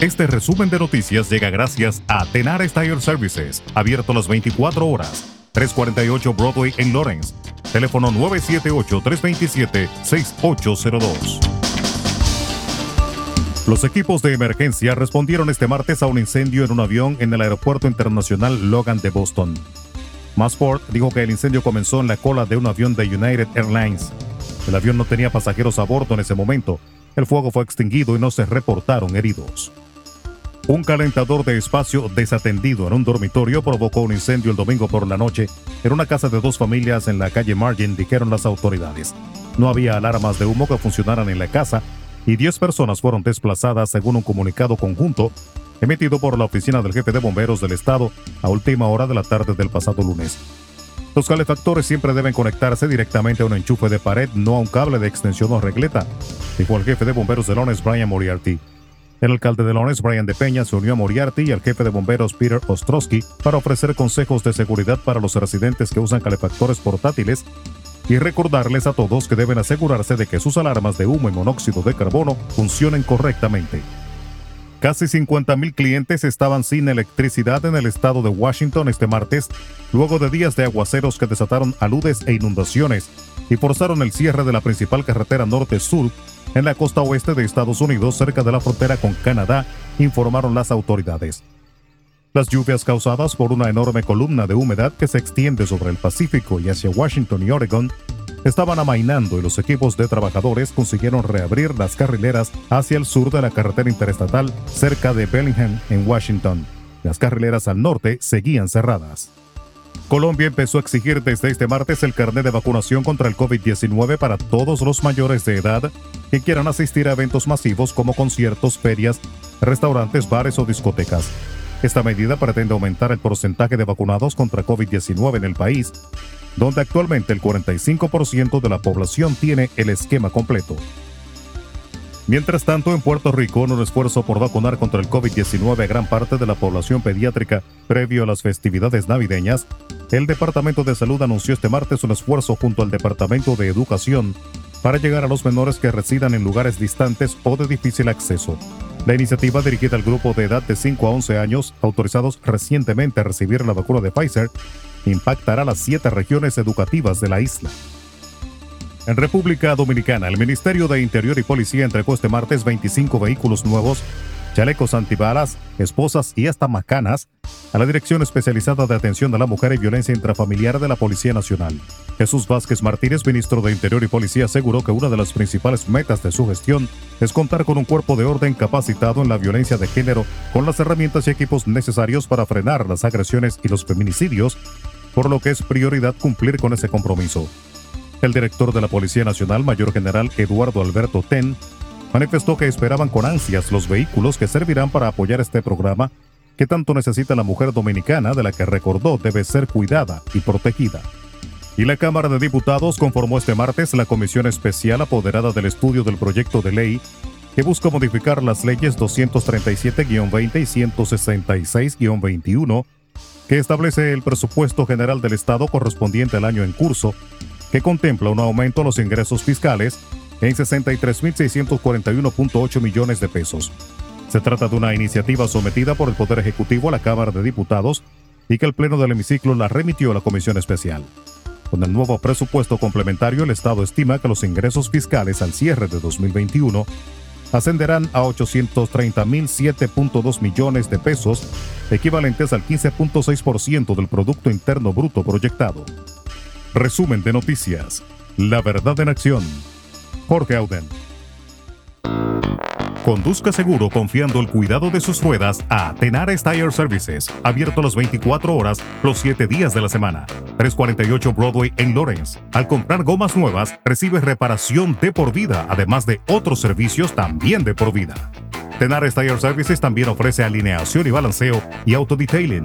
Este resumen de noticias llega gracias a Tenar Tire Services, abierto las 24 horas, 348 Broadway en Lawrence. Teléfono 978-327-6802. Los equipos de emergencia respondieron este martes a un incendio en un avión en el Aeropuerto Internacional Logan de Boston. Massport dijo que el incendio comenzó en la cola de un avión de United Airlines. El avión no tenía pasajeros a bordo en ese momento. El fuego fue extinguido y no se reportaron heridos. Un calentador de espacio desatendido en un dormitorio provocó un incendio el domingo por la noche en una casa de dos familias en la calle Margin, dijeron las autoridades. No había alarmas de humo que funcionaran en la casa y 10 personas fueron desplazadas según un comunicado conjunto emitido por la oficina del jefe de bomberos del estado a última hora de la tarde del pasado lunes. Los calefactores siempre deben conectarse directamente a un enchufe de pared, no a un cable de extensión o regleta, dijo el jefe de bomberos de Lones, Brian Moriarty. El alcalde de Lawrence, Brian de Peña, se unió a Moriarty y al jefe de bomberos, Peter Ostrowski, para ofrecer consejos de seguridad para los residentes que usan calefactores portátiles y recordarles a todos que deben asegurarse de que sus alarmas de humo y monóxido de carbono funcionen correctamente. Casi 50.000 clientes estaban sin electricidad en el estado de Washington este martes, luego de días de aguaceros que desataron aludes e inundaciones y forzaron el cierre de la principal carretera norte-sur en la costa oeste de Estados Unidos, cerca de la frontera con Canadá, informaron las autoridades. Las lluvias causadas por una enorme columna de humedad que se extiende sobre el Pacífico y hacia Washington y Oregon estaban amainando y los equipos de trabajadores consiguieron reabrir las carrileras hacia el sur de la carretera interestatal cerca de Bellingham en Washington. Las carrileras al norte seguían cerradas. Colombia empezó a exigir desde este martes el carnet de vacunación contra el COVID-19 para todos los mayores de edad que quieran asistir a eventos masivos como conciertos, ferias, restaurantes, bares o discotecas. Esta medida pretende aumentar el porcentaje de vacunados contra COVID-19 en el país, donde actualmente el 45% de la población tiene el esquema completo. Mientras tanto, en Puerto Rico, un esfuerzo por vacunar contra el COVID-19 a gran parte de la población pediátrica previo a las festividades navideñas, el Departamento de Salud anunció este martes un esfuerzo junto al Departamento de Educación para llegar a los menores que residan en lugares distantes o de difícil acceso. La iniciativa dirigida al grupo de edad de 5 a 11 años, autorizados recientemente a recibir la vacuna de Pfizer, impactará las siete regiones educativas de la isla. En República Dominicana, el Ministerio de Interior y Policía entregó este martes 25 vehículos nuevos, chalecos antibalas, esposas y hasta macanas a la Dirección Especializada de Atención a la Mujer y Violencia Intrafamiliar de la Policía Nacional. Jesús Vázquez Martínez, ministro de Interior y Policía, aseguró que una de las principales metas de su gestión es contar con un cuerpo de orden capacitado en la violencia de género con las herramientas y equipos necesarios para frenar las agresiones y los feminicidios, por lo que es prioridad cumplir con ese compromiso. El director de la Policía Nacional, Mayor General Eduardo Alberto Ten, manifestó que esperaban con ansias los vehículos que servirán para apoyar este programa que tanto necesita la mujer dominicana de la que recordó debe ser cuidada y protegida. Y la Cámara de Diputados conformó este martes la comisión especial apoderada del estudio del proyecto de ley que busca modificar las leyes 237-20 y 166-21 que establece el presupuesto general del Estado correspondiente al año en curso que contempla un aumento en los ingresos fiscales en 63.641.8 millones de pesos. Se trata de una iniciativa sometida por el Poder Ejecutivo a la Cámara de Diputados y que el Pleno del Hemiciclo la remitió a la Comisión Especial. Con el nuevo presupuesto complementario, el Estado estima que los ingresos fiscales al cierre de 2021 ascenderán a 830.007.2 millones de pesos, equivalentes al 15.6% del Producto Interno Bruto proyectado. Resumen de noticias. La verdad en acción. Jorge Auden. Conduzca seguro confiando el cuidado de sus ruedas a Tenares Tire Services, abierto las 24 horas, los 7 días de la semana. 348 Broadway en Lawrence. Al comprar gomas nuevas, recibe reparación de por vida, además de otros servicios también de por vida. Tenares Tire Services también ofrece alineación y balanceo y autodetailing.